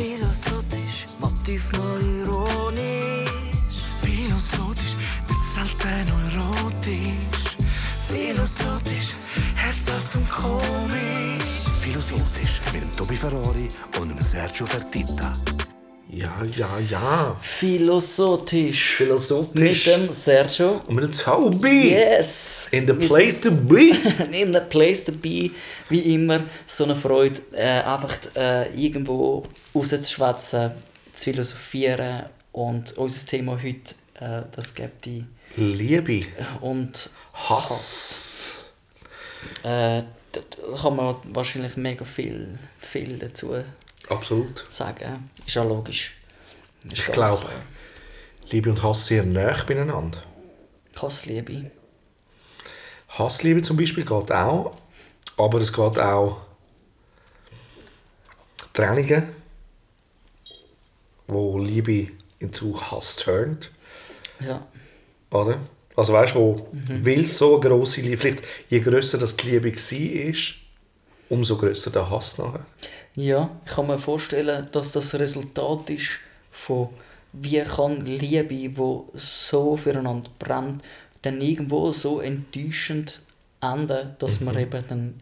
Philosophisch, Motiv mal ironisch. Philosophisch, nicht selten erotisch. Philosophisch, herzhaft und komisch. Philosophisch mit dem Tobi Ferrari und dem Sergio Fertitta. Ja, ja, ja. Philosophisch. Philosophisch. Mit dem Sergio. Und mit dem Tobi. Yes! In the place to be. In the place to be. Wie immer, so eine Freude, äh, einfach äh, irgendwo rauszuschwätzen, zu philosophieren. Und unser Thema heute, äh, das gibt die Liebe. und Hass. Äh, da, da kann man wahrscheinlich mega viel, viel dazu Absolut. sagen. Ist ja logisch. Ist Ich glaube, klar. Liebe und Hass sehr nah beieinander. Hassliebe. Hassliebe zum Beispiel geht auch, aber es geht auch Trennungen, wo Liebe in zu Hass turnt, Ja. oder? Also weißt du, wo will so grosse Liebe, vielleicht je grösser das die Liebe war, umso grösser der Hass nachher. ja, ich kann mir vorstellen, dass das Resultat ist von wie kann Liebe, wo so füreinander brennt, dann irgendwo so enttäuschend enden, dass man eben dann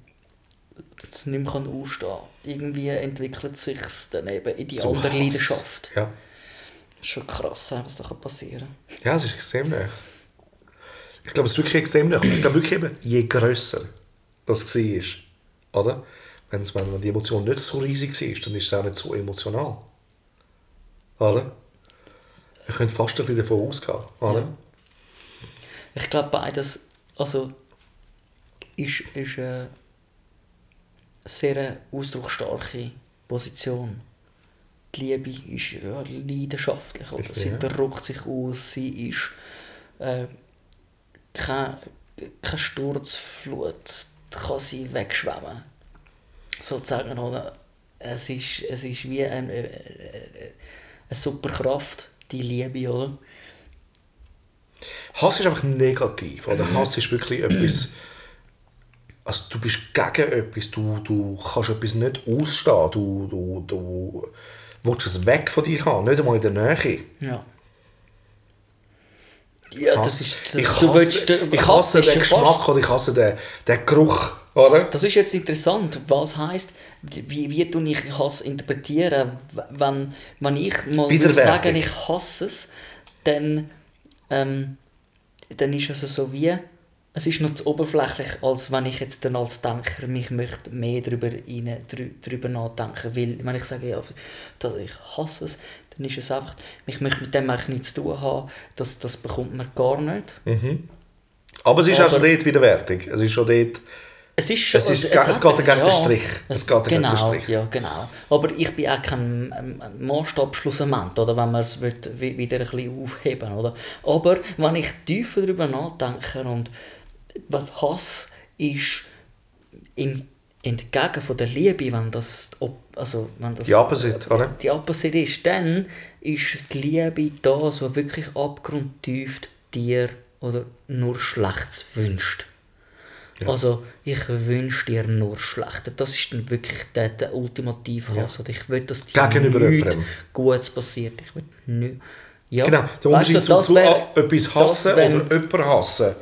das nicht mehr kann ausstehen kann. Irgendwie entwickelt sich dann eben in die Zu andere Hass. Leidenschaft. Ja. Schon krass, was da kann passieren ja, es ist extrem nah. Ich glaube, es ist wirklich extrem nah. Ich glaube wirklich eben, je grösser das war, oder? Wenn, es- wenn die Emotion nicht so riesig war, dann ist es auch nicht so emotional. Oder? Ich könnte fast ein bisschen davon ausgehen. Oder? Ja. Ich glaube beides, also ist, ist eine sehr ausdrucksstarke Position. Die Liebe ist ja, leidenschaftlich, oder? Sie drückt sich aus, sie ist äh, keine, keine Sturzflut, kann sie wegschwemmen. Sozusagen, oder? Es ist, es ist wie eine, eine, eine Superkraft, die Liebe, oder? Hass ist einfach negativ. Oder? Hass ist wirklich etwas. Also du bist gegen etwas, du, du kannst etwas nicht ausstehen, du, du, du willst es weg von dir haben, nicht einmal in der Nähe. Ja. Ja, das ist. Das, ich du hasse, willst, der ich Hass hasse den Geschmack oder ich hasse den, den Geruch. Oder? Das ist jetzt interessant. Was heisst, wie, wie tue ich Hass interpretieren? Wenn, wenn ich mal sagen, ich hasse es, dann, ähm, dann ist es so wie, es ist noch zu oberflächlich, als wenn ich jetzt dann als Denker mich möchte mehr darüber, rein, drüber nachdenken Weil, wenn ich sage, ja, dass ich hasse es, dann ist es einfach, ich möchte mit dem eigentlich nichts zu tun haben, das, das bekommt man gar nicht. Aber es ist auch Aber- dort widerwärtig. Es ist schon dort... Es ist schon, Es ist- also, es geht gegen den ja, Strich. Es geht gegen den genau, Strich. Ja, genau. Aber ich bin auch kein ähm, Maßstabschlussament, oder wenn man es wieder ein bisschen aufheben oder? Aber wenn ich tiefer darüber nachdenke und was Hass ist im entgegen von der Liebe, wenn das, also wenn das Die Opposite, oder? die Opposite ist, dann ist die Liebe das, was wirklich abgrundtief dir oder nur Schlechtes wünscht. Also, ich wünsche dir nur Schlechtes. Das ist dann wirklich der, der ultimative Hass. Oder ich will, dass dir Gegenüber nichts. Gutes passiert. Ich will nicht... Ja, Genau, der weißt du, Unterschied zu, das zu wär- etwas hassen oder jemanden hassen.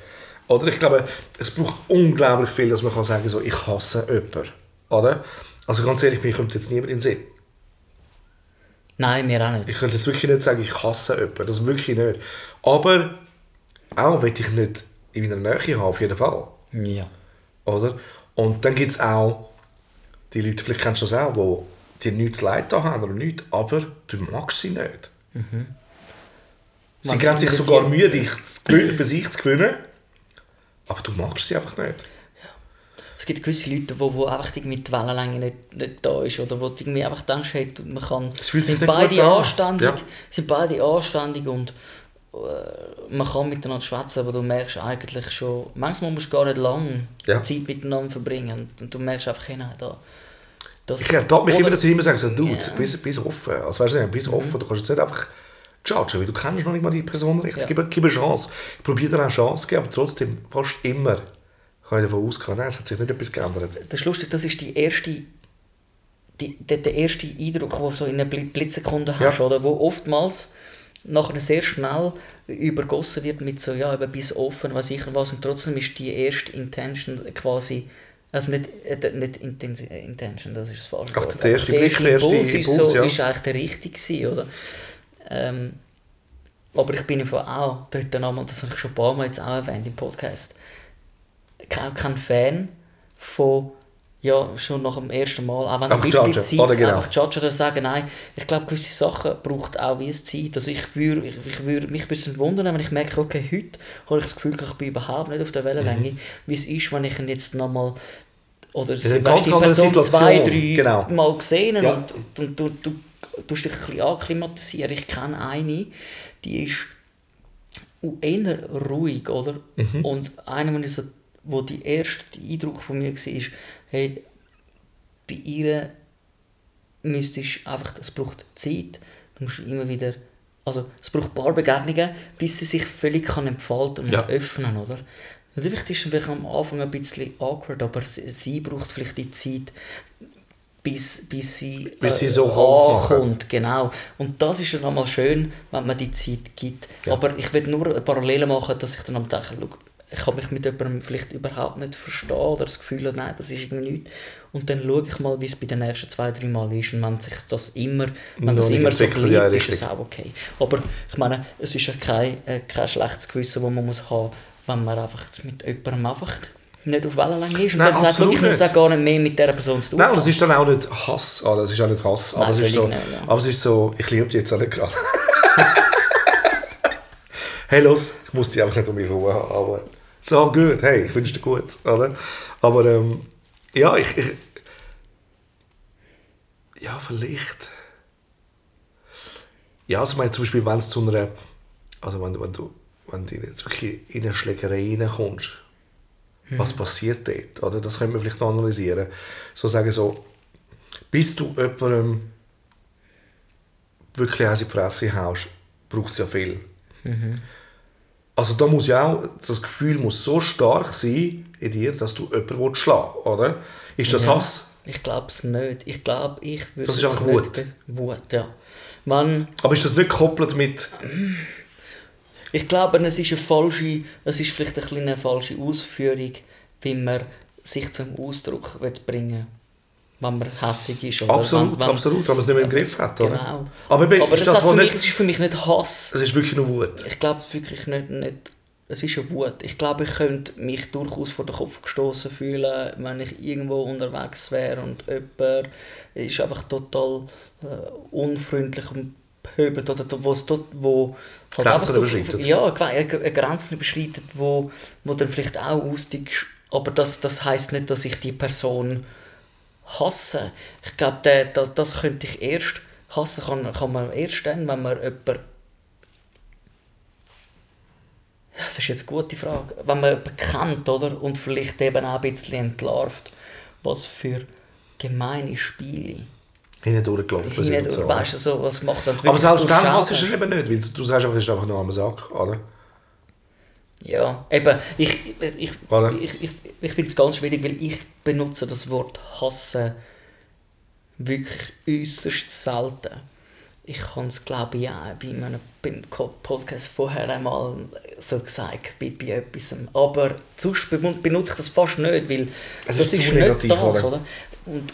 Oder ich glaube, es braucht unglaublich viel, dass man kann sagen so, ich hasse jemanden. Oder? Also ganz ehrlich, mir kommt jetzt niemand in den Sinn. Nein, mir auch nicht. Ich könnte jetzt wirklich nicht sagen, ich hasse jemanden. Das wirklich nicht. Aber auch will ich nicht in meiner Nähe haben, auf jeden Fall. Ja. Oder? Und dann gibt es auch die Leute, vielleicht kennst du das auch, die dir nichts leid da haben oder nichts, aber du magst sie nicht. Sie Man geben sich sogar Mühe, dich für sich zu gewinnen, aber du magst sie einfach nicht. Es gibt gewisse Leute, wo, wo einfach irgendwie die Wellenlänge nicht, nicht da ist oder wo du irgendwie einfach denkst, hey, man kann, sind beide an. anständig, Ja. sind beide anständig und äh, man kann miteinander schwätzen, aber du merkst eigentlich schon, manchmal musst du gar nicht lange Ja. Zeit miteinander verbringen und du merkst einfach, hey, nein, da, das, Ich ertappe mich immer, dass ich immer sage, so, Dude, Ja. Mhm. bist, bist offen. Also, weißt du, bist offen. Du kannst jetzt nicht einfach judgen, weil du kennst noch nicht mal die Person richtig. Ja. Gib, gib eine Chance. Ich probiere dir eine Chance zu geben, aber trotzdem, fast immer kann ich davon ausgehen, nein, es hat sich nicht etwas geändert. Das ist lustig, das ist die erste die, der, der erste Eindruck, den du so in einer Bli- Blitzsekunde Ja. hast, oder? Wo oftmals nachher sehr schnell übergossen wird mit so, ja, eben bis offen, was ich was, und trotzdem ist die erste Intention quasi, also nicht, äh, nicht Intensi Intention, das ist das falsche Ach, Wort, der erste Blick, der erste ist, Impuls, so, ja. ist eigentlich der richtige gewesen, oder? Ähm, aber ich bin einfach auch, dort einmal, das habe ich schon ein paar Mal jetzt auch erwähnt im Podcast, auch kein Fan von, ja, schon nach dem ersten Mal, auch wenn Einfach ein bisschen judgen, Zeit, oder genau. einfach judgen oder sagen, nein, ich glaube, gewisse Sachen braucht auch wie es Zeit. Also ich würde ich, ich würde mich ein bisschen wundern, wenn ich merke, okay, heute habe ich das Gefühl, ich bin überhaupt nicht auf der Wellenlänge, Mhm. wie es ist, wenn ich ihn jetzt nochmal oder eine sie, ganz weißt, die Person Situation, zwei, drei genau. Mal gesehen Ja. und, und du, du tust dich ein bisschen akklimatisieren. Ich kenne eine, die ist eher ruhig, oder? Mhm. Und einer, ich so, wo die erste Eindruck von mir war, ist, hey, bei ihr müsstest einfach, es braucht Zeit, du musst immer wieder, also es braucht ein paar Begegnungen, bis sie sich völlig kann entfalten und Ja. öffnen, oder? Natürlich ist es vielleicht am Anfang ein bisschen awkward, aber sie, sie braucht vielleicht die Zeit, bis, bis sie, Bis sie so ankommt, genau. Und das ist dann einmal schön, wenn man die Zeit gibt. Ja. Aber ich will nur eine Parallele machen, dass ich dann am denke, schau, ich kann mich mit jemandem vielleicht überhaupt nicht verstehen oder das Gefühl habe, nein, das ist irgendwie nichts. Und dann schaue ich mal, wie es bei den nächsten zwei, drei Mal ist. Und wenn sich das immer, wenn Noch das immer so entwickelt, ja, bleibt, ist es auch okay. Aber ich meine, es ist ja kein, äh, kein schlechtes Gewissen, das man muss haben wenn man einfach mit jemandem einfach nicht auf Wellenlänge ist und Nein, dann sagt, absolut ich muss nicht. auch gar nicht mehr mit dieser Person zu tun Nein, und es haben. ist dann auch nicht Hass, also es ist auch nicht Hass, aber, Nein, es ist so, nicht, ja. aber es ist so, ich liebe dich jetzt auch nicht gerade. hey, los, ich muss dich einfach nicht um mich herum haben, aber so gut, hey, ich wünsche dir gut, oder? Aber ähm, ja, ich, ich ja, vielleicht ja, also ich meine zum Beispiel, wenn es zu einer also wenn, du- wenn du wenn du jetzt wirklich in eine Schlägerei reinkommst, was passiert dort, oder? Das können wir vielleicht noch analysieren. So sagen so, bis du jemandem wirklich in die Fresse haust, braucht es ja viel. Also da muss ja auch, das Gefühl muss so stark sein in dir, dass du jemanden willst schlagen oder? Ist das Ja. Hass? Ich glaube es nicht. Ich glaube, ich würde Das ist es einfach Wut. Wut, ja. Wenn, Aber ist das nicht gekoppelt mit, ich glaube, es ist eine falsche, es ist vielleicht eine kleine falsche Ausführung, wie man sich zum Ausdruck will bringen wenn man hässig ist. Oder absolut, wenn, wenn, absolut, wenn man es nicht mehr im Griff hat, oder? Genau. Aber, Aber ist das, das für wohl mich, nicht, es ist für mich nicht Hass. es ist wirklich nur Wut. Ich glaube wirklich nicht, nicht, es ist eine Wut. Ich glaube, ich könnte mich durchaus vor den Kopf gestoßen fühlen, wenn ich irgendwo unterwegs wäre und jemand ist einfach total äh, unfreundlich und pöbelt oder wo es dort, wo halt Grenzen überschreitet. Ja, eine Grenzen überschreitet, wo, wo dann vielleicht auch aussteigst. Aber das, das heisst nicht, dass ich die Person hasse. Ich glaube, das, das könnte ich erst hassen kann, kann man erst dann, wenn man jemanden das ist jetzt eine gute Frage. Wenn man jemanden kennt, oder? Und vielleicht eben auch ein bisschen entlarvt, was für gemeine Spiele. Hinten durchgelaufen sind. Und so. weißt du, so, was macht dann Aber selbst dann hast du es eben nicht, weil du sagst einfach, es ist einfach nur am Sack, oder? Ja, eben, ich, ich, Oder? ich, ich, ich finde es ganz schwierig, weil ich benutze das Wort hassen wirklich äußerst selten. Ich habe es, glaube ich, auch bei einem beim Co- Podcast vorher einmal so gesagt, bei, bei etwas. Aber sonst benu- benutze ich das fast nicht, weil Es das ist ist, nicht negativ, das, oder? oder? Und,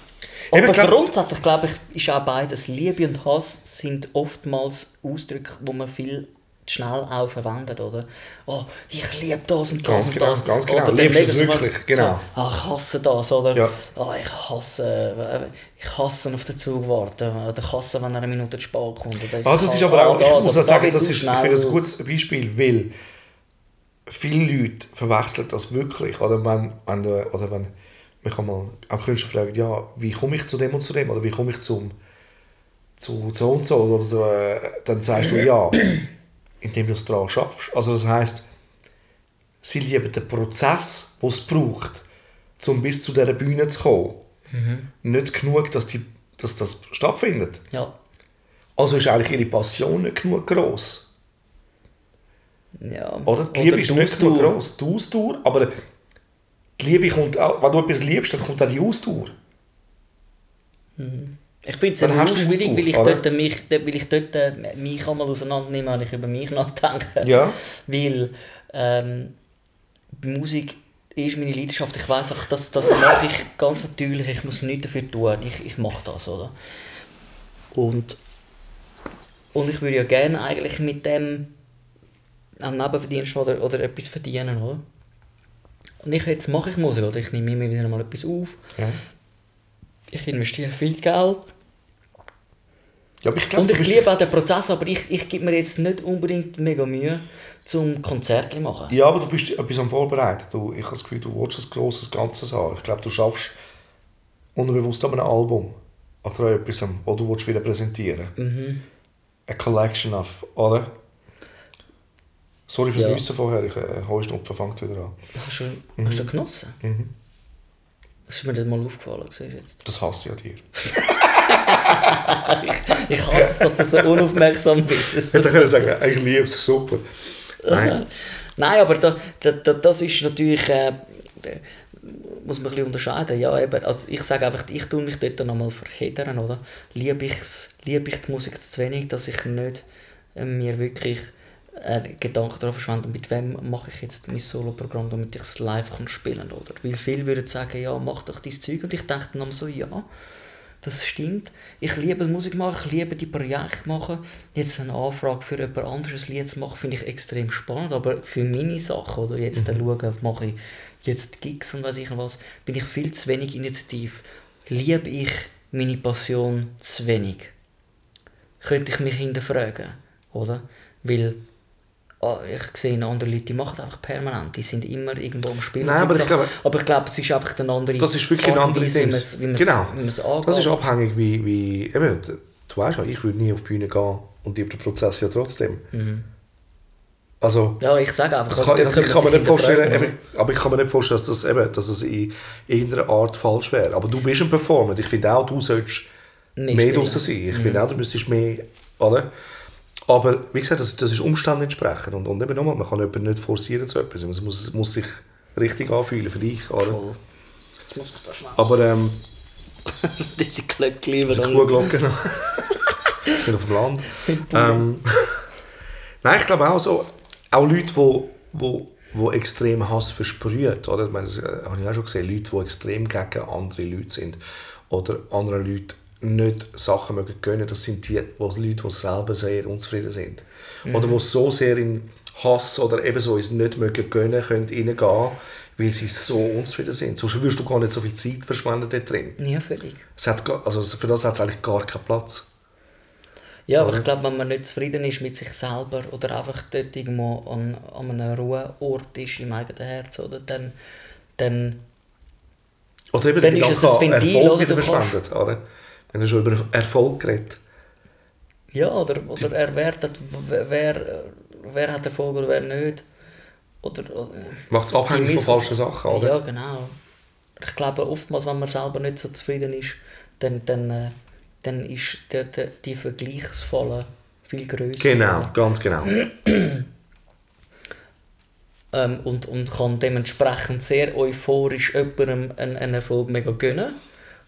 aber glaub- grundsätzlich, glaube ich, ist auch beides. Liebe und Hass sind oftmals Ausdrücke, wo man viel zu schnell auch verwendet, oder? Oh, ich liebe das und das Ganz und genau, das. ganz genau. Oder Liebst es wirklich? so, Genau. Ah, ich hasse das, oder? Ja. Ah, ich hasse, äh, ich hasse auf den Zug warten. Oder ich hasse, wenn er eine Minute zu spät kommt. Oder ich Ah, das ist aber auch, ich all muss auch sagen, das ist, ich finde das ein gutes Beispiel, weil viele Leute verwechseln das wirklich. Oder wenn, wenn, oder wenn mich einmal auch Künstler fragen, ja, wie komme ich zu dem und zu dem? Oder wie komme ich zum, zu so und so? Oder, äh, dann sagst du ja, indem du es daran schaffst. Also das heisst, sie lieben den Prozess, den es braucht, um bis zu dieser Bühne zu kommen. Nicht genug, dass, die, dass das stattfindet. Ja. Also ist eigentlich ihre Passion nicht genug gross. ja. Oder? Die Liebe ist nicht genug gross. Die Ausdauer, aber die Liebe kommt auch, wenn du etwas liebst, dann kommt auch die Ausdauer. Ich finde es du schwierig, weil ich, oder? dort mich, dort- weil ich dort äh, mich einmal auseinandernehme, wenn ich über mich nachdenke. Ja. Weil ähm, Musik ist meine Leidenschaft. Ich weiß einfach, das, das mache ich ganz natürlich. Ich muss nichts dafür tun. Ich, ich mache das, oder? Und, und ich würde ja gerne eigentlich mit dem einen Nebenverdienst oder, oder etwas verdienen, oder? Und ich, jetzt mache ich Musik, oder? Ich nehme immer wieder mal etwas auf. Ja. Ich investiere viel Geld. Ja, ich glaube, Und ich liebe auch den Prozess, aber ich, ich gebe mir jetzt nicht unbedingt mega Mühe, zum Konzerte zu machen. Ja, aber du bist etwas am Vorbereiten. Du, ich habe das Gefühl, du willst ein grosses Ganzes haben. Ich glaube, du schaffst unterbewusst an einem Album oder etwas, das du willst wieder präsentieren Mhm. A collection of, oder? Sorry fürs Ja. Nüssen vorher, ich äh, Heuschnupfen fängt wieder an. Hast du, hast du genossen? Mhm. Das ist mir nicht mal aufgefallen, siehst jetzt. Das hasse ich an dir. Ich hasse es, dass du so unaufmerksam bist. Ich hätte können sagen, ich liebe es, super. Nein. Nein, aber da, da, da, das ist natürlich... Äh, muss man ein bisschen unterscheiden. Ja, eben, also ich sage einfach, ich tue mich dort nochmal verheddern, oder? Liebe, ich's, liebe ich die Musik zu wenig, dass ich nicht äh, mir wirklich äh, Gedanken darauf verschwende, mit wem mache ich jetzt mein Solo-Programm, damit ich es live kann spielen oder? Weil viele würden sagen, ja, mach doch dein Zeug. Und ich dachte dann so, ja, das stimmt. Ich liebe Musik machen, ich liebe die Projekte machen. Jetzt eine Anfrage für jemand anderes Lied zu machen, finde ich extrem spannend. Aber für meine Sachen, oder jetzt mhm. schauen, mache ich jetzt Gigs und weiß ich was, bin ich viel zu wenig initiativ. Liebe ich meine Passion zu wenig? Könnte ich mich hinterfragen, oder? Weil ich sehe andere Leute, die machen einfach permanent, die sind immer irgendwo am Spielen. Nein, aber ich glaube- aber ich glaube, es ist einfach eine andere Das ist wirklich eine andere wie Dings. es- wie man es- Genau. wie man es angeht. Das ist abhängig, wie, wie eben, du weißt ja, ich würde nie auf die Bühne gehen und liebe den Prozess ja trotzdem. Also, Ja, ich sage einfach, das kann, also ich kann mir nicht vorstellen, eben, aber ich kann mir nicht vorstellen, dass das, eben, dass es in irgendeiner Art falsch wäre. Aber du bist ein Performer. Ich finde auch, du solltest Mehr mehr, draußen sein. Ich finde auch, du müsstest mehr, oder? Aber wie gesagt, das, das ist Umständen entsprechend. Und, und eben nochmal, man kann jemanden nicht forcieren zu etwas. Es muss, muss sich richtig anfühlen für dich, oder? Voll. Jetzt muss ich da schnell Aber ähm, die Glöckchen über die Kuhglocke noch. Ich bin auf dem Land. ähm, Nein, ich glaube auch so, auch Leute, die wo, wo extrem Hass versprühen, oder? Ich meine, das äh, habe ich auch schon gesehen, Leute, die extrem gegen andere Leute sind oder anderen Leuten nicht Sachen mögen gönnen, das sind die wo Leute, die selber sehr unzufrieden sind. Oder die so sehr in Hass oder eben so ins nicht mögen gönnen können reingehen, weil sie so unzufrieden sind. Sonst würdest du gar nicht so viel Zeit verschwenden dort drin. Ja, völlig. Es hat, also für das hat es eigentlich gar keinen Platz. Ja, aber ich glaube, wenn man nicht zufrieden ist mit sich selber oder einfach dort irgendwo an, an einem Ruheort ist im eigenen Herz, oder, dann, dann Oder eben Dann ist es ein Ventil, Erfolg oder? Du kannst-. Oder? Wenn er schon über Erfolg geredet ja, oder, oder er wertet, wer, wer, hat Erfolg oder wer nicht. Oder, oder Macht es abhängig von falschen Sachen, oder? Ja, genau. Ich glaube, oftmals, wenn man selber nicht so zufrieden ist, dann, dann, dann ist die, die, die Vergleichsfalle viel größer. Genau, ganz genau. ähm, und, und kann dementsprechend sehr euphorisch jemandem einen, einen Erfolg mega gönnen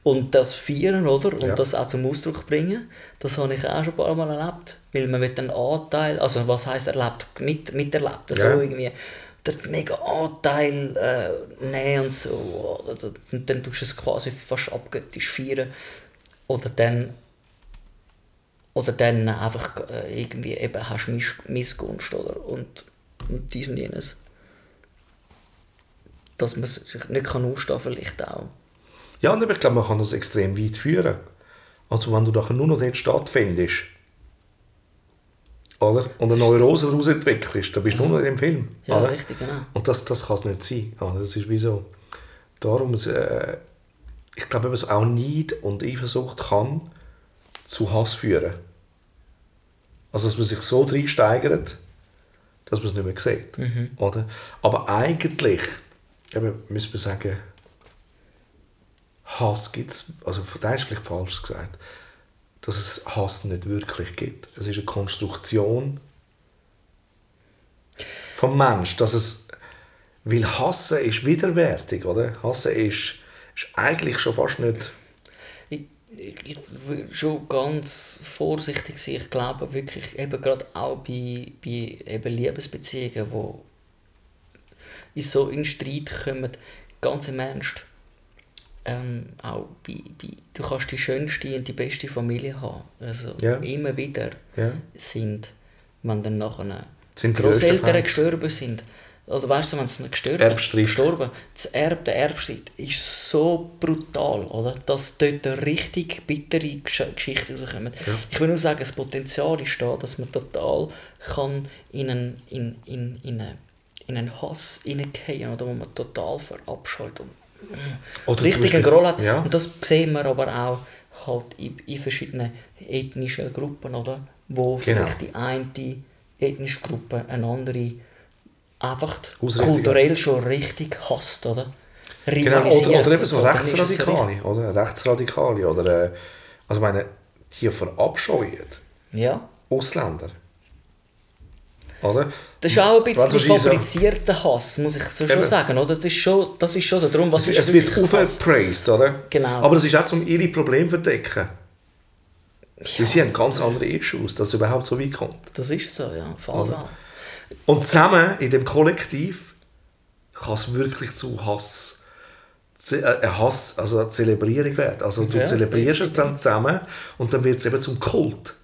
und das feiern, oder? Und Ja. das auch zum Ausdruck bringen. Das habe ich auch schon ein paar Mal erlebt, weil man mit einen Anteil, also was heißt erlebt, mit, miterlebt, so Ja. irgendwie, den mega Anteil äh, nehmen und so, und dann tust du es quasi fast abgöttisch feiern. Oder dann oder dann einfach äh, irgendwie eben hast du Miss Missgunst oder und, und dies und jenes. Dass man sich nicht kann ausstehen vielleicht auch. Ja, und ich glaube, man kann das extrem weit führen. Also wenn du nachher nur noch dort stattfindest, oder? Und eine Neurose daraus entwickelst, dann bist du nur noch in dem Film. Ja, oder? richtig, genau. Und das, das kann es nicht sein. Oder? Das ist wie so. Darum, äh, ich glaube, eben so auch Neid und Eifersucht kann zu Hass führen. Also, dass man sich so reinsteigert, dass man es nicht mehr sieht. Oder? Aber eigentlich, eben, müssen wir sagen, Hass gibt es, also da ist vielleicht falsch gesagt, dass es Hass nicht wirklich gibt. Es ist eine Konstruktion vom Mensch, dass es, weil Hassen ist widerwärtig, oder? Hassen ist, ist eigentlich schon fast nicht, Ich, ich will schon ganz vorsichtig sein. Ich glaube wirklich, eben gerade auch bei, bei eben Liebesbeziehungen, wo in so in Streit kommen, ganz im Ernst, ähm, auch bei, bei, du kannst die schönste und die beste Familie haben. Also Ja. immer wieder Ja. sind, wenn dann nachher Sind Großeltern gestorben sind, oder weißt du, wenn sie gestorben, Erbstreit. gestorben das Erb, der Erbstreit ist so brutal, oder? dass dort eine richtig bittere Gesch Geschichte rauskommen. Ich will nur sagen, das Potenzial ist da, dass man total kann in einen, in, in, in einen, in einen Hass hineingehen oder wo man total verabscheut und Oder zum richtig einen Beispiel- Groll hat. Ja. Und das sehen wir aber auch halt in, in verschiedenen ethnischen Gruppen, oder? Wo Genau. vielleicht die eine ethnische Gruppe eine andere einfach kulturell schon richtig hasst, oder? Genau, oder, oder eben so Rechtsradikale, oder? Rechtsradikale, oder, äh, also meine, die verabscheuen. Ja. Ausländer. Oder? Das ist auch ein bisschen so- fabrizierter Hass, muss ich so schon sagen, oder? Das ist schon, das ist schon so. Darum, was Es, es wird aufgepraised, oder? Genau. Aber das ist auch, um ihre Probleme zu verdecken. Weil sie haben ganz andere Issues, dass es überhaupt so weit kommt. Das ist so, ja. Fall? Und zusammen in dem Kollektiv kann es wirklich zu Hass, ze- äh, Hass also eine Zelebrierung werden. Also du Ja, zelebrierst es dann zusammen und dann wird es eben zum Kult.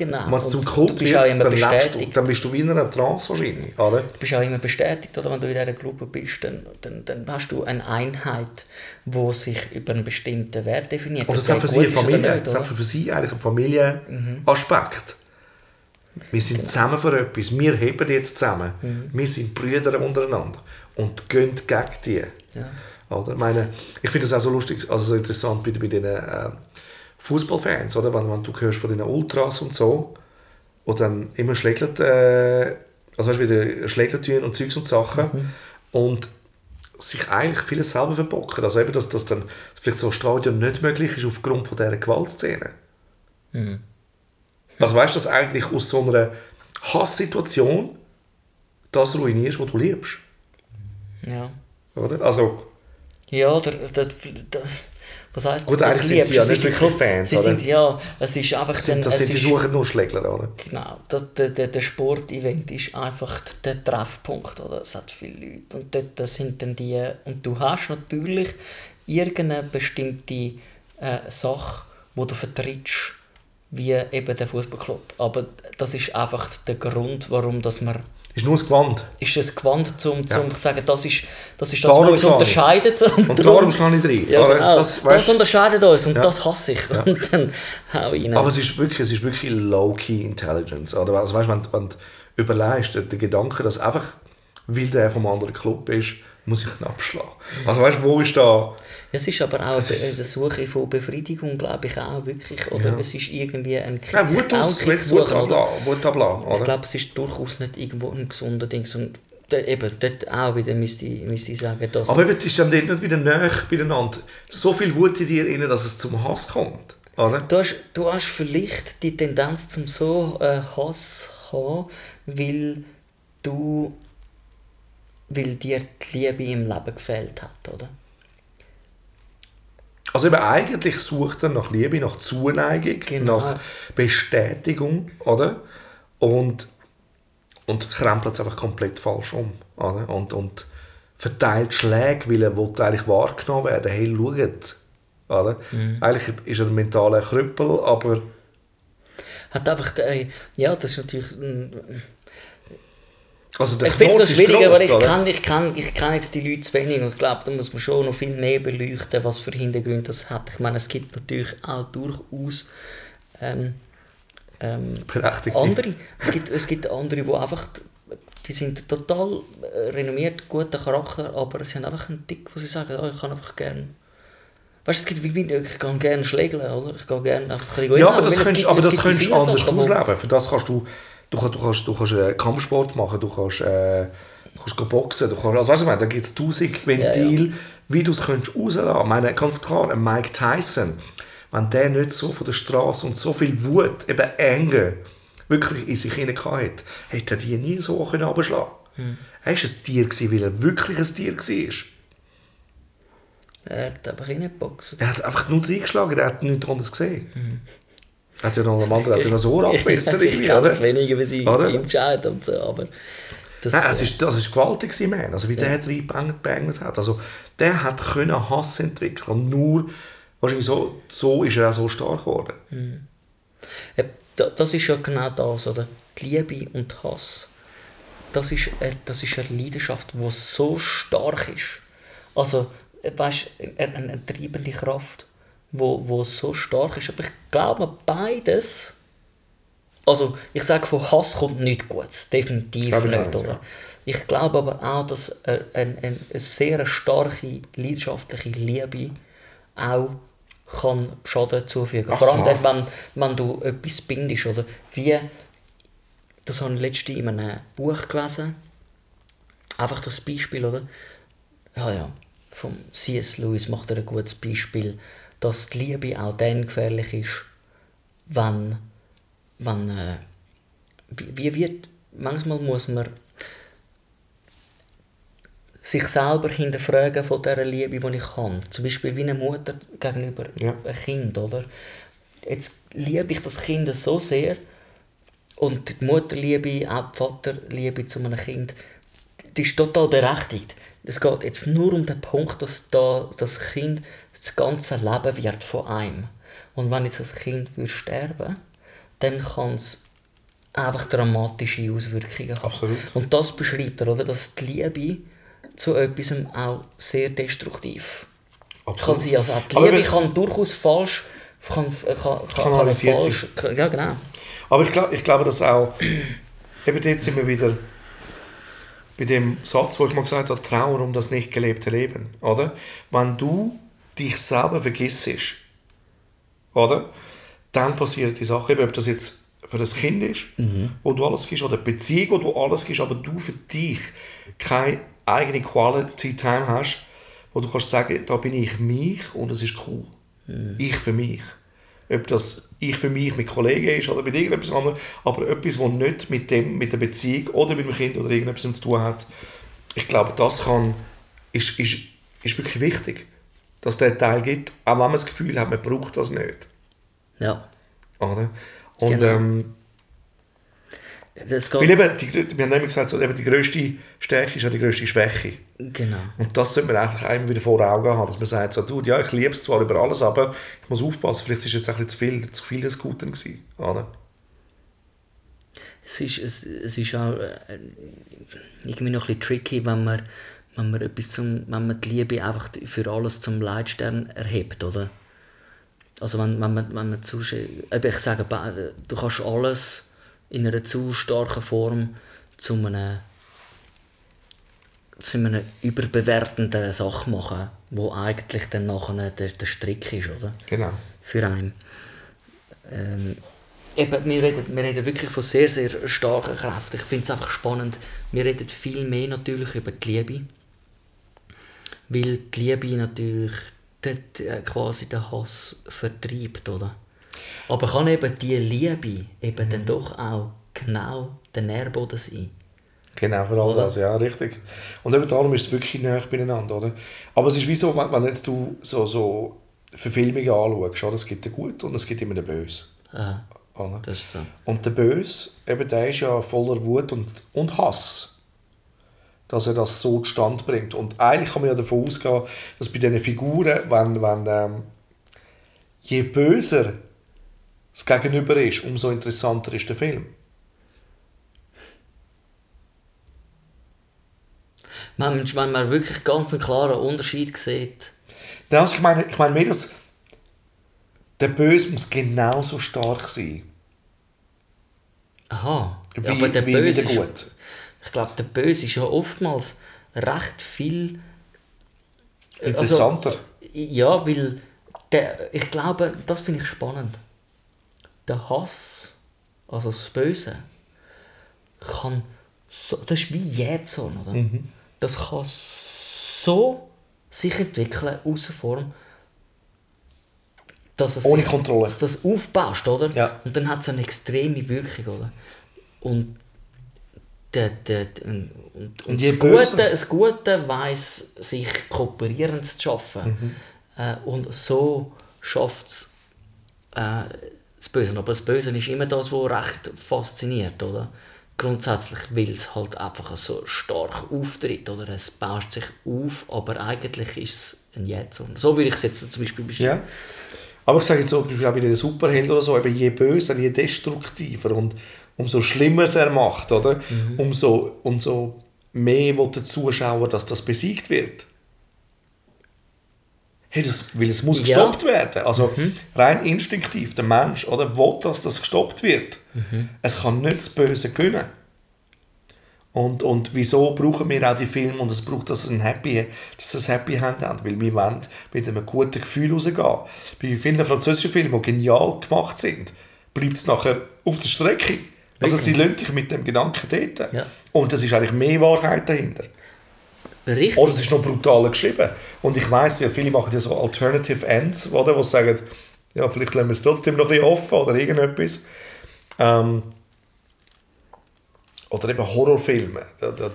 Genau. Wenn es zum Kult du bist auch wird, immer dann, lebst dann bist du wie in einer Trance wahrscheinlich. Oder? Du bist auch immer bestätigt, oder? Wenn du in dieser Gruppe bist, dann, dann, dann hast du eine Einheit, die sich über einen bestimmten Wert definiert. Und das Ob hat für sie eine Familie, nicht, das hat für sie eigentlich einen Familienaspekt. Wir sind zusammen für etwas, wir heben jetzt zusammen. Wir sind Brüder untereinander und gehen gegen die. Ja. Oder? Ich, meine, ich finde das auch so lustig, also so interessant bei, bei den äh, Fußballfans, oder? Wenn, wenn du hörst von den Ultras und so, und dann immer schlägelt, äh, also weißt du, wieder tun und Zeugs und Sachen und sich eigentlich vieles selber verbocken. Also eben, dass das dann vielleicht so ein Stadion nicht möglich ist aufgrund von dieser Gewaltszene. Also weißt du, dass eigentlich aus so einer Hasssituation das ruinierst, was du liebst. Ja. Oder? Also, Ja, der, der, der, was heisst Gut, das sind sie ja nicht ist die wirklich Fans, Sie oder? sind, ja, es ist einfach sind, das es sind die suchen nur Schlägler, oder? Genau, das, der, der, der Sportevent ist einfach der Treffpunkt, oder? Es hat viele Leute und dort das sind dann die, und du hast natürlich irgendeine bestimmte äh, Sache, wo du vertrittst, wie eben der Fußballclub. Aber das ist einfach der Grund, warum dass man Ist nur das Gewand. ist es gewandt, um Ja. zu sagen, das ist das, ist das Darum was uns schlage ich. unterscheidet. Und, Und darum- schlage ich rein. Ja, genau. Das, Das, weißt, unterscheidet uns und Ja. das hasse ich. Und dann hau ich rein. aber es ist wirklich, es ist wirklich Low-Key Intelligence. Oder? Also, weißt, wenn, wenn du überlegst, der Gedanke, dass einfach, weil der vom anderen Club ist, muss ich ihn abschlagen. Also weißt du, wo ist da... Es ist aber auch Es eine Suche von Befriedigung, glaube ich, auch wirklich. Oder Ja. es ist irgendwie ein Ja, Wut auch aus, Kick Wut suchen, oder? abladen, Wut abladen, Ich glaube, es ist durchaus nicht irgendwo ein gesunder Ding. Und eben, dort auch wieder müsste ich, müsste ich sagen, dass... Aber eben, es ist dann dort nicht wieder näher beieinander. So viel Wut in dir rein, dass es zum Hass kommt. Oder? Du hast, du hast vielleicht die Tendenz zum so äh, Hass haben, weil du weil dir die Liebe im Leben gefehlt hat, oder? Also eben eigentlich sucht er nach Liebe, nach Zuneigung, Genau. nach Bestätigung, oder? Und, und krempelt es einfach komplett falsch um, oder? Und, und verteilt Schläge, weil er will eigentlich wahrgenommen werden. Hey, schaut, oder? Mhm. Eigentlich ist er ein mentaler Krüppel, aber Hat einfach, äh, ja, das ist natürlich... mm, also der Ich finde es Knot so ist schwierig, gross, aber ich oder? kann, ich, kann, ich kann jetzt die Leute zu wenig und ich glaube, da muss man schon noch viel mehr beleuchten, was für Hintergründe das hat. Ich meine, es gibt natürlich auch durchaus ähm, ähm, andere. Es gibt, es gibt andere, die einfach, die sind total äh, renommiert, guter Charakter, aber sie haben einfach einen Tick, wo sie sagen, oh, ich kann einfach gerne... Weißt du, es gibt wie, ich kann gerne schlägeln, oder? Ich kann gerne einfach ein bisschen Ja, aber das weil es könntest, du anders ausleben. Für das kannst du, du, kannst, du kannst, du kannst äh, Kampfsport machen, du kannst, äh, du kannst boxen, du kannst, also weißt du, ich meine, da gibt es tausend Ventile, wie du es könntest rauslassen. Ich meine, ganz klar, ein Mike Tyson, wenn der nicht so von der Straße und so viel Wut, eben Enge, wirklich in sich hinein hat, hätte er die nie so runterschlagen können. Er war ein Tier, gewesen, weil er wirklich ein Tier war. Er hat einfach reingeboxt. Er hat einfach nur reingeschlagen, er hat nichts anderes gesehen. Er hat ja noch einen anderen, hat ja noch so ich irgendwie, kenne oder? es weniger, wie sie Oder? ihm schaut und so, aber... Das, Nein, es ist, das ist gewaltig, man. Also wie der reingebangert hat. Also der hat können Hass entwickeln nur, wahrscheinlich so, so ist er auch so stark geworden. Da- Das ist ja genau das, oder? Die Liebe und Hass. Das ist, äh, das ist eine Leidenschaft, die so stark ist. Also, äh, weißt du, eine, eine treibende Kraft, wo, wo so stark ist. Aber ich glaube, beides. Also, ich sage, von Hass kommt nichts Gutes. Definitiv ich nicht, oder? ja. Ich glaube aber auch, dass eine, eine, eine sehr starke, leidenschaftliche Liebe auch kann Schaden zufügen. Vor allem, dann, wenn, wenn du etwas bindest, oder? Wie, das habe ich letztens in einem Buch gelesen. Einfach das Beispiel, oder? Ja, ja. Vom C.S. Lewis macht er ein gutes Beispiel, dass die Liebe auch dann gefährlich ist, wenn, wenn äh, wie, wird, manchmal muss man sich selber hinterfragen von dieser Liebe, die ich habe. Zum Beispiel wie eine Mutter gegenüber Ja. einem Kind, oder? Jetzt liebe ich das Kind so sehr und die Mutterliebe, auch die Vaterliebe zu einem Kind, die ist total berechtigt. Es geht jetzt nur um den Punkt, dass da das Kind das ganze Leben wird von einem. Und wenn jetzt das Kind würde sterben, dann kann es einfach dramatische Auswirkungen haben. Absolut. Und das beschreibt er, oder? Dass die Liebe zu etwas auch sehr destruktiv kann sein. Also auch die Liebe wenn- kann durchaus falsch kann, kann, kann, kann, Kanalisiert falsch, ja genau. Aber ich, glaub, ich glaube, dass auch, eben jetzt sind wir wieder bei dem Satz, wo ich mal gesagt habe, Trauer um das nicht gelebte Leben, oder? Wenn du dich selber vergisst, oder? Dann passiert die Sache, ob das jetzt für das Kind ist, wo du alles gibst, oder Beziehung, wo du alles gibst, aber du für dich keine eigene Quality Time hast, wo du kannst sagen, da bin ich mich und es ist cool. Ich für mich. Ob das ich für mich mit Kollegen ist oder mit irgendetwas anderem, aber etwas, was nicht mit, dem, mit der Beziehung oder mit dem Kind oder irgendetwas zu tun hat. Ich glaube, das kann, ist, ist, ist wirklich wichtig, dass der Teil gibt, auch wenn man das Gefühl hat, man braucht das nicht. Ja. Oder? Und Genau. ähm, Das weil eben, die, wir haben immer gesagt, so, eben die grösste Stärke ist ja die grösste Schwäche. genau. Und das sollte man eigentlich einmal wieder vor Augen haben, dass man sagt, so, du, ja, ich liebe es zwar über alles, aber ich muss aufpassen, vielleicht ist jetzt ein bisschen zu viel, zu viel des Guten gewesen. Oder? Es ist, es, es ist auch äh, irgendwie noch ein bisschen tricky, wenn man, wenn man, etwas zum, wenn man die Liebe einfach für alles zum Leitstern erhebt, oder? Also wenn, wenn man, wenn man zu, ich sage, du kannst alles in einer zu starken Form zu einem, zu einer überbewertenden Sache machen, wo eigentlich dann nachher der, der Strick ist, oder? Genau. für einen. Ähm, eben, wir, reden, wir reden wirklich von sehr, sehr starken Kräften. Ich finde es einfach spannend. Wir reden viel mehr natürlich über die Liebe. Weil die Liebe natürlich dort, äh, quasi den Hass vertreibt, oder? Aber kann eben die Liebe eben dann doch auch genau der Nährboden sein? Genau, für all das, ja, richtig. Und eben darum ist es wirklich näher beieinander, oder? Aber es ist wie so, wenn, wenn jetzt du so, so Verfilmungen anschaust, oder? es gibt den Gut und es gibt immer den Böse. Aha, Oder? das ist so. Und der Böse, eben der ist ja voller Wut und, und Hass. Dass er das so zustande bringt. Und eigentlich kann man ja davon ausgehen, dass bei diesen Figuren, wenn, wenn ähm, je böser das Gegenüber ist, umso interessanter ist der Film. Wenn, wenn man wirklich ganz einen klaren Unterschied sieht, Nein, also ich meine, ich meine mehr, dass der Böse muss genauso stark sein aha, wie, aber der wie, Böse wie der ist- Gut. Ich glaube, der Böse ist ja oftmals recht viel. äh, Interessanter. Also, ja, weil der, ich glaube, das finde ich spannend. Der Hass, also das Böse, kann so, das ist wie Jähzorn, oder? Mhm. Das kann so sich entwickeln aus der Form, dass es Ohne sich- Kontrolle. dass das aufbaust, oder? Ja. Und dann hat es eine extreme Wirkung, oder? Und der, der, und, und, Und das, Gute, das Gute weiss, sich kooperierend zu schaffen. Mhm. Äh, und so schafft es äh, das Böse. Aber das Böse ist immer das, was recht fasziniert, oder? Grundsätzlich, weil es halt einfach so stark auftritt, oder? Es bauscht sich auf, aber eigentlich ist es ein Jähzorn. So würde ich es jetzt zum Beispiel beschreiben. Ja. Aber ich sage jetzt so, zum Beispiel auch bei den Superhelden oder so, eben je böser, je destruktiver und umso schlimmer es er macht, oder? Mhm. Umso, umso mehr will der Zuschauer, dass das besiegt wird. Hey, das, weil es muss Ja. gestoppt werden. Also rein instinktiv, der Mensch, oder, will, dass das gestoppt wird. Es kann nicht das Böse gewinnen. Und, und wieso brauchen wir auch die Filme und es braucht, dass es ein Happy, dass es ein Happy End hat, weil wir wollen mit einem guten Gefühl rausgehen. Bei vielen französischen Filmen, die genial gemacht sind, bleibt es nachher auf der Strecke. Also sie lassen dich mit dem Gedanken dort. Ja. Und es ist eigentlich mehr Wahrheit dahinter. Richtig. Oder es ist noch brutaler geschrieben. Und ich weiss ja, viele machen ja so Alternative Ends, oder, wo sie sagen, ja, vielleicht lassen wir es trotzdem noch ein bisschen offen oder irgendetwas. Ähm, oder eben Horrorfilme.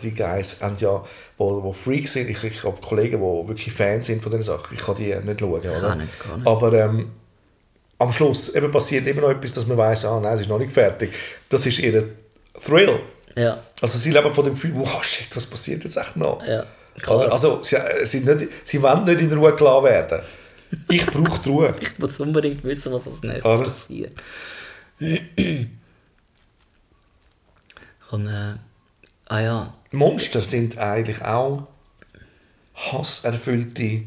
Die Guys haben ja, wo, wo Freaks sind. Ich, ich habe Kollegen, die wirklich Fans sind von diesen Sachen. Ich kann die nicht schauen. Oder? nicht, nicht. Aber ähm, am Schluss eben passiert immer noch etwas, dass man weiß, ah, nein, es ist noch nicht fertig. Das ist ihr Thrill. Ja, Also sie leben von dem Gefühl, wow, shit, was passiert jetzt echt noch? ja. Oder? Also, sie, äh, sie, nicht, sie wollen nicht in Ruhe gelassen werden. Ich brauche die Ruhe. Ich muss unbedingt wissen, was als nächstes Oder? passiert. Und, äh, ah ja, Monster sind eigentlich auch hasserfüllte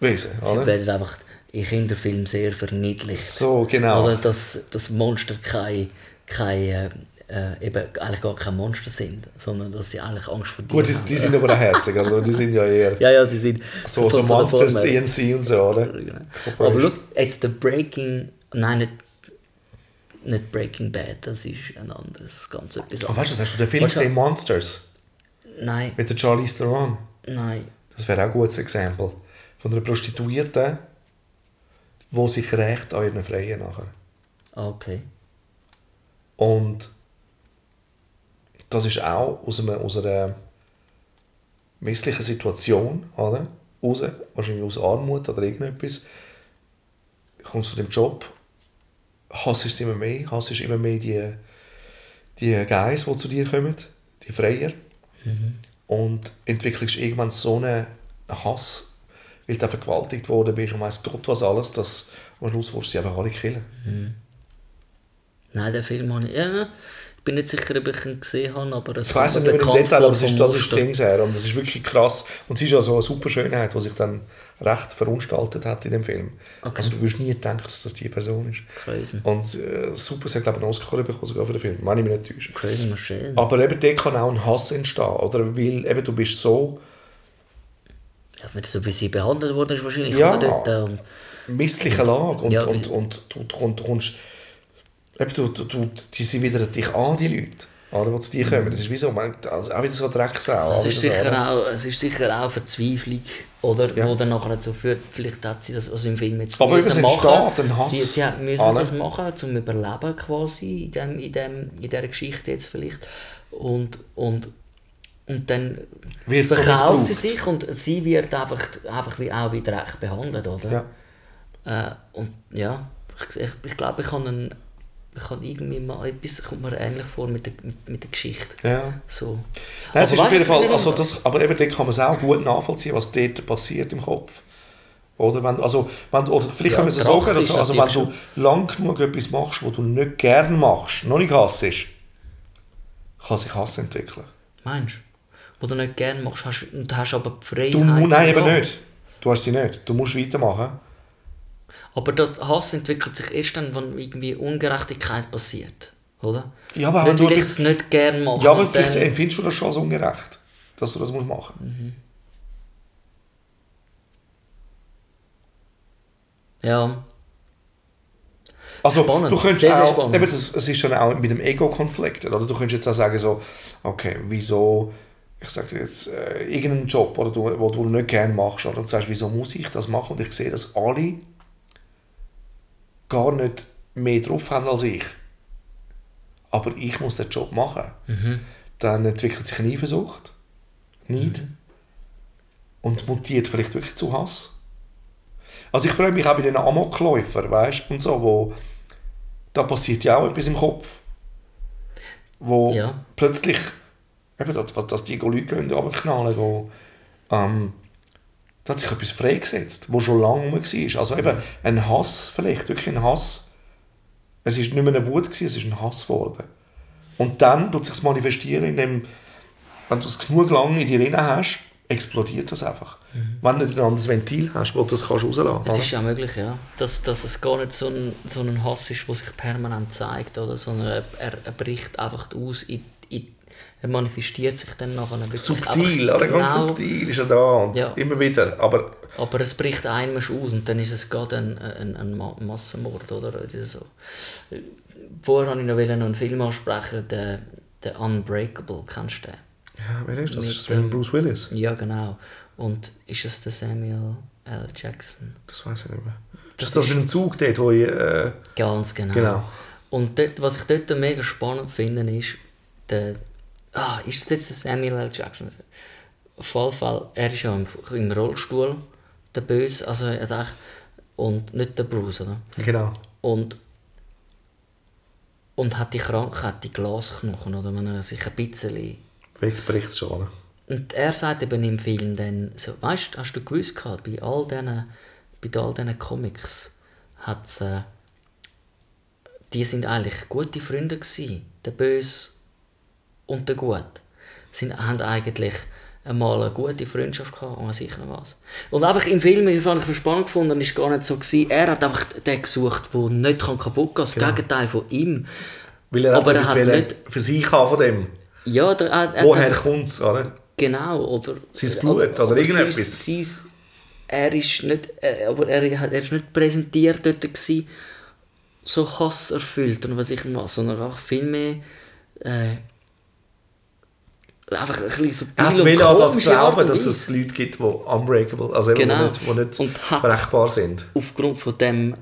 Wesen. sie Oder? werden einfach in Kinderfilmen sehr verniedlicht. So, genau. Oder dass, dass Monster keine, keine äh, eben eigentlich gar keine Monster sind, sondern dass sie eigentlich Angst vor dir Gut, die, haben. die sind aber auch herzig. Also, die sind ja eher Ja, ja, sie sind so, so Form her. CNC und so, oder? Genau. Aber schau, jetzt der Breaking, nein, nicht, nicht Breaking Bad, das ist ein anderes, ganz etwas Oh, weißt du, hast du den Film Weißt gesehen, Monsters? Nein, Mit der Charlize Theron? nein. Das wäre auch ein gutes Exempel. Von einer Prostituierten, die sich rächt an ihren Freien nachher. Ah, okay. Und das ist auch aus einer, aus einer misslichen Situation, oder? Raus, wahrscheinlich aus Armut oder irgendetwas. Kommst zu dem Job, hasst es immer mehr, hasst immer mehr die, die Guys, die zu dir kommen, die Freier. Und entwickelst irgendwann so einen Hass, weil du vergewaltigt worden bist und weiss Gott was alles, dass am Schluss willst du sie einfach alle killen. Nein, den Film habe ich. Ja, ich bin nicht sicher, ob ich ihn gesehen habe, aber es Ich weiß nicht mehr im Detail, aber es ist, das ist Muster. Ding her. Und das ist wirklich krass. Und sie ist ja so eine super Schönheit, die sich dann recht verunstaltet hat in dem Film. Also du wirst nie denken, dass das die Person ist. Crazy. Und äh, super, sie hat glaube ich einen Oscar bekommen sogar für den Film, wenn ich mich nicht täusche. Crazy Machine. Aber eben dort kann auch ein Hass entstehen, oder? Weil eben du bist so Ja, wenn so wie sie behandelt wurde, ist wahrscheinlich Ja. dort. äh, Und misslichen Lage und, Ja, und, weil- und du, du, kommst- du du, du, die sind wieder dich an, die Leute, die zu dir kommen. Das ist wie so, man- also auch wieder so Drecksau. es, ist so, sicher oder? auch, es ist sicher auch Verzweiflung, oder? Ja. Wo dann nachher dazu führt, vielleicht hat sie das also im Film jetzt Aber müssen ein Hass. Sie, sie müssen Alle. das machen, zum Überleben quasi in, dem, in, dem, in dieser Geschichte jetzt vielleicht. Und, und, und dann Wird so verkauft sie sich und sie wird einfach, einfach wie, auch wie Dreck behandelt, oder? Ja. Äh, und ja, ich, ich, ich glaube, ich kann, einen, ich kann irgendwie mal etwas, kommt mir ähnlich vor mit der, mit, mit der Geschichte. Ja. So. Nein, es ist auf jeden Fall, also das, aber eben dort kann man es auch gut nachvollziehen, was dort passiert im Kopf. Oder, wenn, also, wenn, oder vielleicht Ja, können wir es so sagen, dass, also wenn du lang genug etwas machst, was du nicht gern machst, noch nicht hassest, kann sich Hass entwickeln. Meinst du? Wo du nicht gerne machst, hast, und hast aber die Freiheit. Du, nein, eben nicht. Du hast sie nicht. Du musst weitermachen. Aber der Hass entwickelt sich erst dann, wenn irgendwie Ungerechtigkeit passiert. Oder? Ja, aber nicht, wenn du ich es nicht gerne mache. Ja, aber vielleicht empfindest du das schon als ungerecht, dass du das musst machen Ja, Also, Spannend. du könntest Sehr, sehr auch, eben, das, es ist dann auch mit dem Ego-Konflikt, oder? Du könntest jetzt auch sagen so, okay, wieso, ich sage dir jetzt, äh, irgendeinen Job, oder du, wo du nicht gerne machst, oder? Und du sagst, wieso muss ich das machen? Und ich sehe, dass alle gar nicht mehr drauf haben als ich. aber ich muss den Job machen. Dann entwickelt sich eine Eifersucht, Neid und mutiert vielleicht wirklich zu Hass. Also ich freue mich auch bei den Amokläufern, weißt und so, wo da passiert ja auch etwas im Kopf. Wo Ja. plötzlich, eben, dass, dass die Leute gehen, runterknallen, wo ähm, da hat sich etwas freigesetzt, wo schon lange rum war. Also eben ein Hass vielleicht, wirklich ein Hass. Es war nicht mehr eine Wut, gewesen, es ist ein Hass geworden. Und dann tut sich manifestieren, indem, wenn du es genug lange in dir drin hast, explodiert das einfach. Wenn du nicht ein anderes Ventil hast, wo du das kannst rauslassen Es kannst. ist ja möglich, ja. Dass, dass es gar nicht so ein, so ein Hass ist, der sich permanent zeigt, oder? sondern er, er, bricht einfach aus, in, er manifestiert sich dann nachher wirklich Subtil, oder? Ganz genau, subtil ist er da Ja. immer wieder. Aber Aber es bricht einmal aus und dann ist es gerade ein, ein, ein Ma- Massenmord, oder? oder so. Vorher wollte ich noch einen Film ansprechen, der, der Unbreakable, kennst du den? ja, wer ist das? Mit Ist das mit Bruce Willis? Ja, genau. Und ist es der Samuel L. Jackson? Das weiß ich nicht mehr. Das ist das ist- mit dem Zug dort, wo ich... Äh, Ganz genau. Genau. Und dort, was ich dort mega spannend finde, ist, der, ah, ist das jetzt der Samuel L. Jackson? Auf jeden Fall, er ist ja im, im Rollstuhl, der Böse, also er hat eigentlich- und nicht der Bruce, oder? genau. Und, und hat die Krankheit, die Glasknochen, oder wenn er sich ein bisschen... Wegbricht es schon. Und er sagt eben im Film dann, so, weißt, hast du gewusst, gehabt, bei all diesen, bei all diesen Comics hat's, äh, die sind eigentlich gute Freunde gewesen, der Böse und der Gut. Sind, haben eigentlich einmal eine gute Freundschaft gehabt und sicher noch was. Und einfach im Film, das habe ich spannend gefunden, ist gar nicht so gewesen. Er hat einfach den gesucht, der nicht kaputt gehen kann, das Gegenteil von ihm. Weil er Aber er hat nicht- für sich haben von dem. Ja, der, er, er Woher kommt es, oder? Genau, oder... Sein Blut oder irgendetwas. Sein, sein, er ist nicht, äh, aber er, hat- er ist nicht präsentiert dort gewesen, so hasserfüllt und was ich was, sondern einfach viel mehr äh, einfach ein bisschen hat und das komische Art glauben, dass es Leute gibt, die unbreakable, also Genau. die nicht, die nicht brechbar sind. aufgrund von dem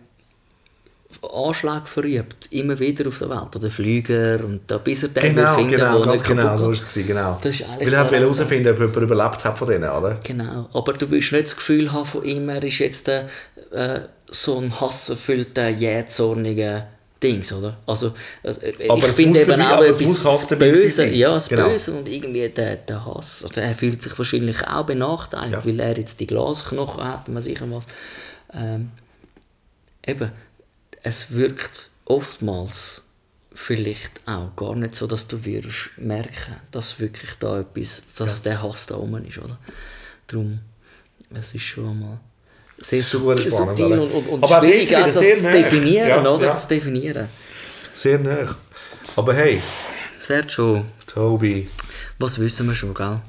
Anschlag verübt, immer wieder auf der Welt, oder Flüger und da bis er den Genau, finden, genau, wo ganz genau, so ist es genau. Das ist Weil er hat der- herausfinden, ob jemand überlebt hat von denen, oder? Genau, aber du willst nicht das Gefühl haben von ihm, er ist jetzt äh, äh, so ein hasserfüllter, jähzorniger Dings, oder? Also, also äh, Aber ich finde eben auch etwas Böse, ja, das Genau. Böse und irgendwie der, der Hass, oder er fühlt sich wahrscheinlich auch benachteiligt, Ja. weil er jetzt die Glasknochen hat man sicher was. Ähm, eben, es wirkt oftmals vielleicht auch gar nicht so, dass du wirst merken, dass wirklich da etwas, dass der Hass da oben ist, oder? Darum, es ist schon mal sehr Super spannend, subtil und, und, und Aber schwierig, das sehr zu nah. definieren, Ja, oder? ja. Zu definieren. Sehr nah. Aber hey, Sergio, Tobi, was wissen wir schon, gell?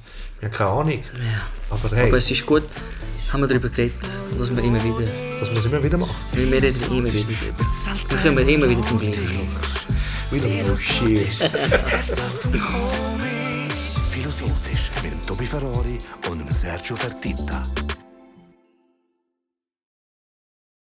ja, keine Ahnung. Ja. Aber hey, Aber es ist gut, haben wir darüber geredet, dass wir immer wieder, dass wir das immer wieder machen. weil wir reden immer wieder darüber. Wir kommen immer wieder zum gleichen Schluck. Wieder no shit. Philosophisch mit dem Tobi Ferrari und dem Sergio Fertitta.